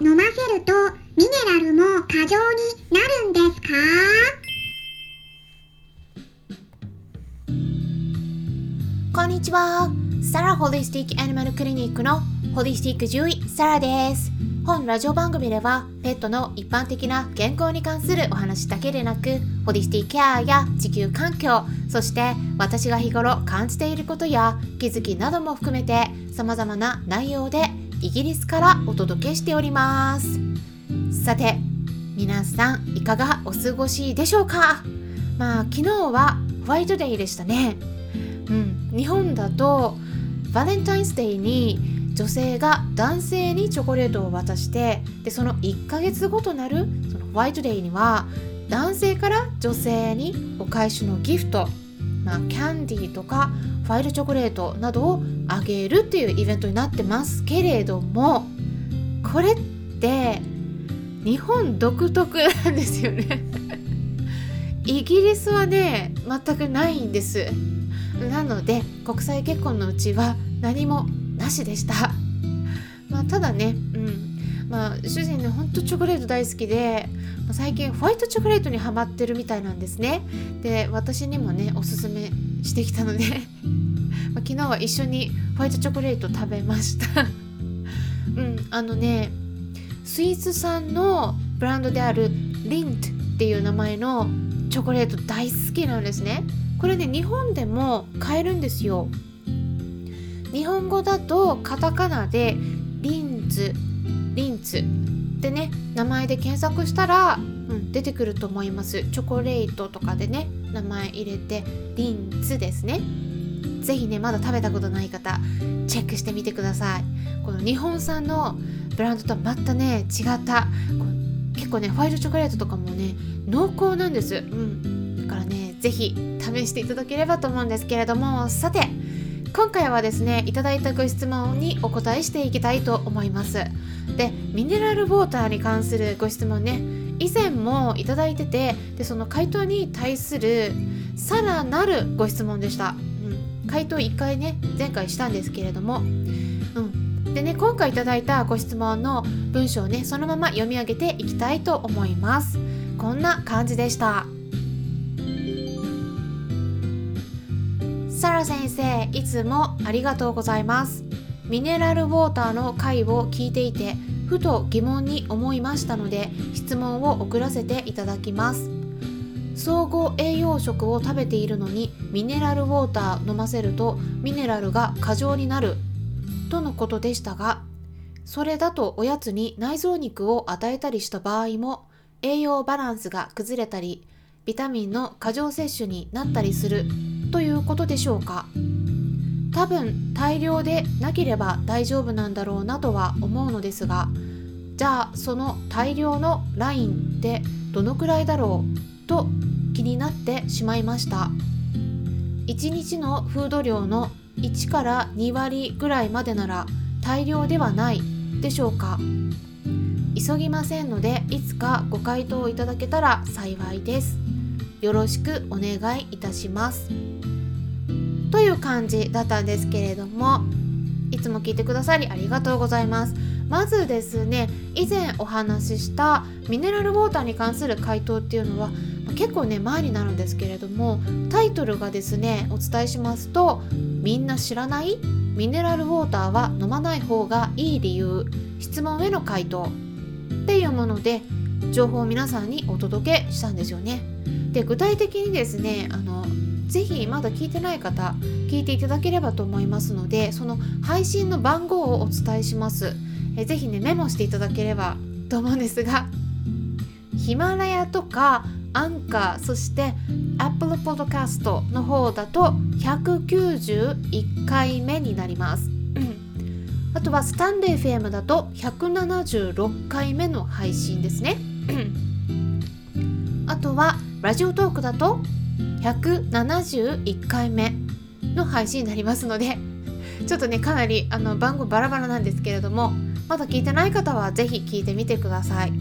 飲ませるとミネラルも過剰になるんですか？こんにちは。サラホリスティックアニマルクリニックのホリスティック獣医サラです。本ラジオ番組ではペットの一般的な健康に関するお話だけでなくホリスティケアや地球環境そして私が日頃感じていることや気づきなども含めて様々な内容でイギリスからお届けしております。さて皆さんいかがお過ごしでしょうか？まあ昨日はホワイトデーでしたね。うん日本だとバレンタインスデーに女性が男性にチョコレートを渡してでその1ヶ月後となるそのホワイトデーには男性から女性にお返しのギフト、まあ、キャンディーとかファイルチョコレートなどをあげるっていうイベントになってますけれどもこれって日本独特なんですよね。イギリスはね全くないんです。なので国際結婚のうちは何もなしでした。まあただねうん。まあ主人ねほんとチョコレート大好きで最近ホワイトチョコレートにハマってるみたいなんですね。で私にもねおすすめしてきたので ま、昨日は一緒にホワイトチョコレート食べました。うんあのねスイス産のブランドであるリントっていう名前のチョコレート大好きなんですね。これね日本でも買えるんですよ。日本語だとカタカナでリンズリンツ。ってね名前で検索したら、うん、出てくると思います。チョコレートとかでね名前入れてリンツですね。ぜひねまだ食べたことない方チェックしてみてください。この日本産のブランドとはまたね違った結構ねホワイトチョコレートとかもね濃厚なんです。うん。だからねぜひ試していただければと思うんですけれども。さて今回はですねいただいたご質問にお答えしていきたいと思います。でミネラルウォーターに関するご質問ね以前もいただいててでその回答に対するさらなるご質問でした、うん、回答1回ね前回したんですけれども。うん。でね今回いただいたご質問の文章をねそのまま読み上げていきたいと思います。こんな感じでした。サラ先生いつもありがとうございます。ミネラルウォーターの回を聞いていてふと疑問に思いましたので質問を送らせていただきます。総合栄養食を食べているのにミネラルウォーター飲ませるとミネラルが過剰になるとのことでしたがそれだとおやつに内臓肉を与えたりした場合も栄養バランスが崩れたりビタミンの過剰摂取になったりする。ということでしょうか。多分大量でなければ大丈夫なんだろうなとは思うのですがじゃあその大量のラインってどのくらいだろうと気になってしまいました。1日のフード量の1から2割ぐらいまでなら大量ではないでしょうか。急ぎませんのでいつかご回答いただけたら幸いです。よろしくお願いいたします。という感じだったんですけれどもいつも聞いてくださりありがとうございます。まずですね以前お話ししたミネラルウォーターに関する回答っていうのは結構ね前になるんですけれどもタイトルがですねお伝えしますとみんな知らない？ミネラルウォーターは飲まない方がいい理由。質問への回答。っていうもので情報を皆さんにお届けしたんですよね。で具体的にですねあのぜひまだ聞いてない方聞いていただければと思いますのでその配信の番号をお伝えします。えぜひねメモしていただければと思うんですがヒマラヤとかアンカーそして Apple Podcast の方だと191回目になります。あとはスタンレー FM だと176回目の配信ですね。あとはラジオトークだと171回目の配信になりますのでちょっとねかなりあの番号バラバラなんですけれどもまだ聞いてない方は是非聞いてみてください。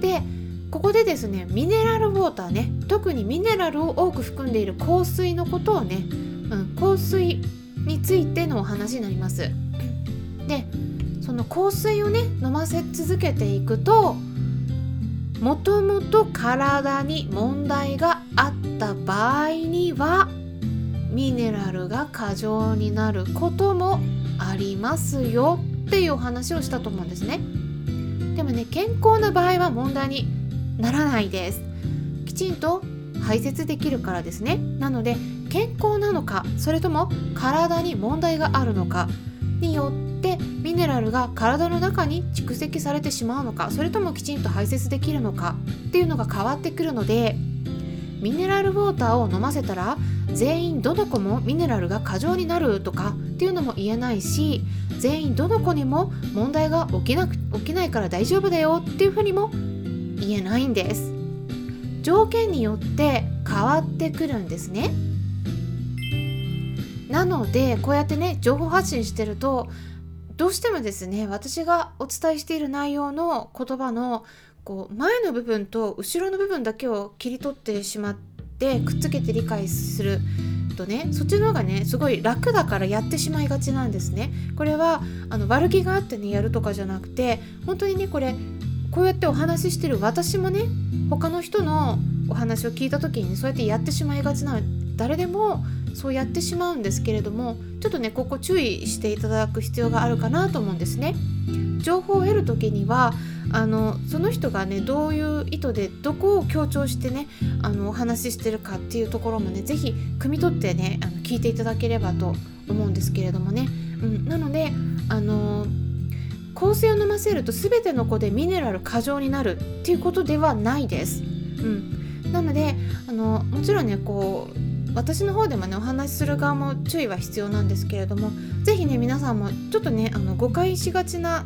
でここでですねミネラルウォーターね特にミネラルを多く含んでいる香水のことをね、うん、香水についてのお話になります。でその香水をね飲ませ続けていくともともと体に問題があった場合にはミネラルが過剰になることもありますよっていうお話をしたと思うんですね。でもね健康な場合は問題にならないです。きちんと排泄できるからですね。なので健康なのかそれとも体に問題があるのかによってミネラルが体の中に蓄積されてしまうのかそれともきちんと排泄できるのかっていうのが変わってくるのでミネラルウォーターを飲ませたら全員どの子もミネラルが過剰になるとかっていうのも言えないし全員どの子にも問題が起きなく起きないから大丈夫だよっていうふうにも言えないんです。条件によって変わってくるんですね。なのでこうやってね情報発信してるとどうしてもですね私がお伝えしている内容の言葉のこう前の部分と後ろの部分だけを切り取ってしまってくっつけて理解するとねそっちの方がねすごい楽だからやってしまいがちなんですね。これはあの悪気があってねやるとかじゃなくて本当にねこれこうやってお話ししてる私もね他の人のお話を聞いた時に、ね、そうやってやってしまいがちなの誰でもそうやってしまうんですけれどもちょっとねここ注意していただく必要があるかなと思うんですね。情報を得る時にはあのその人がねどういう意図でどこを強調してねあのお話ししてるかっていうところもね是非汲み取ってねあの聞いていただければと思うんですけれどもね、うん、なのであの香水を飲ませると全ての子でミネラル過剰になるっていうことではないです。うん、なのであのもちろんねこう私の方でもねお話しする側も注意は必要なんですけれども是非ね皆さんもちょっとねあの誤解しがちな、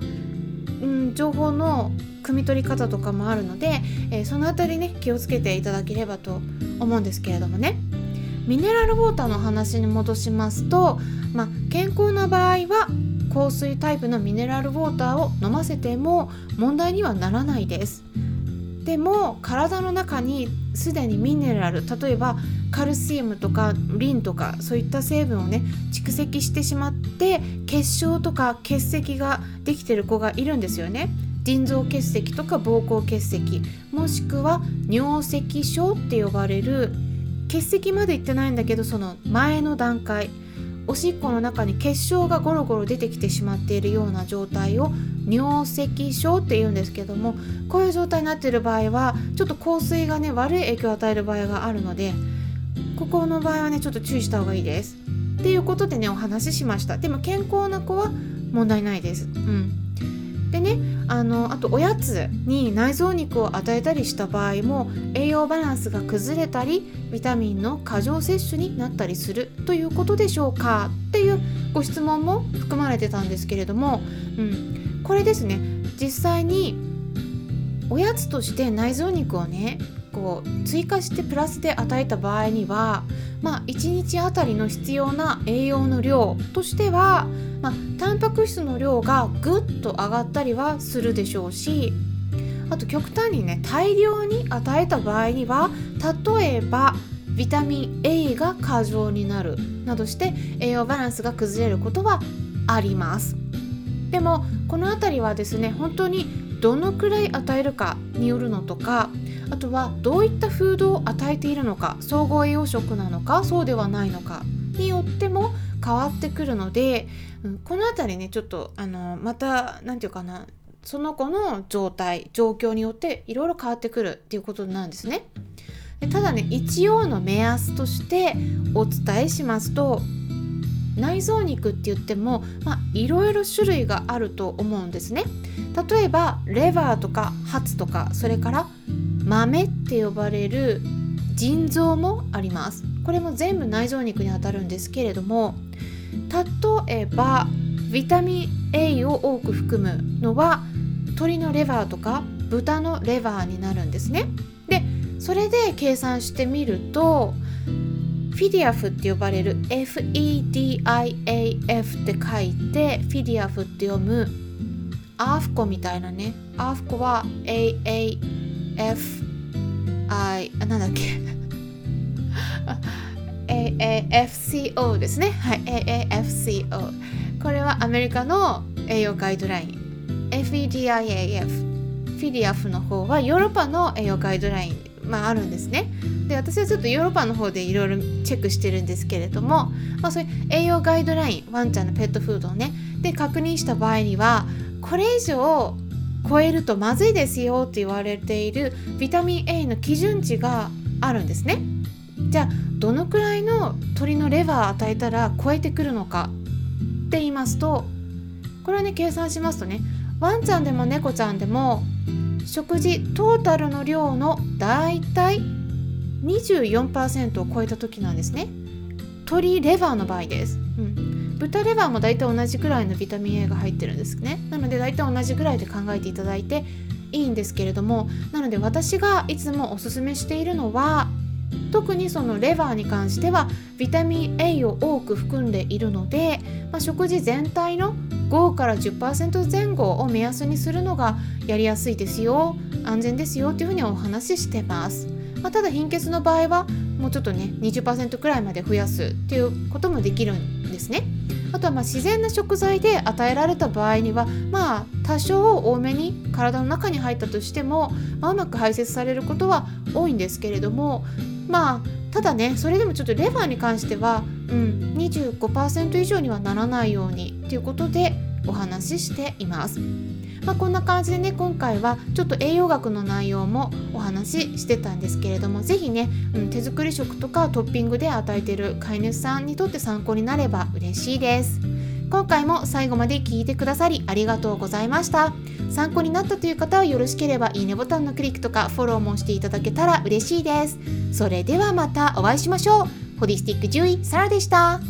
うん、情報の汲み取り方とかもあるので、えー、その辺りね気をつけていただければと思うんですけれどもねミネラルウォーターの話に戻しますと、まあ、健康な場合は香水タイプのミネラルウォーターを飲ませても問題にはならないです。でも体の中にすでにミネラル例えばカルシウムとかリンとかそういった成分をね蓄積してしまって結晶とか結石ができてる子がいるんですよね。腎臓結石とか膀胱結石もしくは尿石症って呼ばれる結石までいってないんだけどその前の段階おしっこの中に結晶がゴロゴロ出てきてしまっているような状態を尿石症って言うんですけどもこういう状態になっている場合はちょっと香水がね悪い影響を与える場合があるのでここの場合はねちょっと注意した方がいいです。っていうことでねお話ししました。でも健康な子は問題ないです。うん。でねあのあとおやつに内臓肉を与えたりした場合も栄養バランスが崩れたりビタミンの過剰摂取になったりするということでしょうか？っていうご質問も含まれてたんですけれども、うん、これですね。実際におやつとして内臓肉をねこう追加してプラスで与えた場合には、まあ、1日あたりの必要な栄養の量としては、まあ、タンパク質の量がぐっと上がったりはするでしょうしあと極端にね大量に与えた場合には例えばビタミン A が過剰になるなどして栄養バランスが崩れることはあります。でもこの辺りはですね本当にどのくらい与えるかによるのとかあとはどういったフードを与えているのか総合栄養食なのかそうではないのかによっても変わってくるので、うん、この辺りねちょっとあのまた何て言うかなその子の状態状況によっていろいろ変わってくるっていうことなんですね。でただね一応の目安としてお伝えしますと内臓肉って言ってもまあいろいろ種類があると思うんですね。例えばレバーとかハツとかそれから豆って呼ばれる腎臓もありますこれも全部内臓肉にあたるんですけれども例えばビタミン A を多く含むのは鶏のレバーとか豚のレバーになるんですねでそれで計算してみるとフィディアフって呼ばれる FEDIAF って書いてフィディアフって読むアーフコみたいなね。アーフコは AAF I あなんだっけ。AAFCO ですね。はい AAFCO これはアメリカの栄養ガイドライン。FEDIAF フィディアフの方はヨーロッパの栄養ガイドラインまあ、あるんですね。で私はちょっとヨーロッパの方でいろいろチェックしてるんですけれども、まあ、そういう栄養ガイドラインワンちゃんのペットフードをねで確認した場合にはこれ以上超えるとまずいですよって言われているビタミン A の基準値があるんですね。じゃあどのくらいの鳥のレバー与えたら超えてくるのかって言いますとこれはね計算しますとねワンちゃんでも猫ちゃんでも食事トータルの量のだいたい24%を超えた時なんですね。鶏レバーの場合です、うん、豚レバーもだいたい同じくらいのビタミン A が入ってるんですね。なのでだいたい同じぐらいで考えていただいていいんですけれどもなので私がいつもおすすめしているのは特にそのレバーに関してはビタミン A を多く含んでいるので、まあ、食事全体の5から10%前後を目安にするのがやりやすいですよ安全ですよっていうふうにお話ししてます、まあ、ただ貧血の場合はもうちょっとね20%くらいまで増やすっていうこともできるんですね。あとはま自然な食材で与えられた場合にはまあ多少多めに体の中に入ったとしても、まあ、うまく排泄されることは多いんですけれどもまあただねそれでもちょっとレバーに関しては、うん、25%以上にはならないようにということでお話ししています。まあ、こんな感じでね今回はちょっと栄養学の内容もお話ししてたんですけれども是非ね、うん、手作り食とかトッピングで与えてる飼い主さんにとって参考になれば嬉しいです。今回も最後まで聞いてくださりありがとうございました。参考になったという方はよろしければいいねボタンのクリックとかフォローもしていただけたら嬉しいです。それではまたお会いしましょう。ホリスティック獣医サラでした。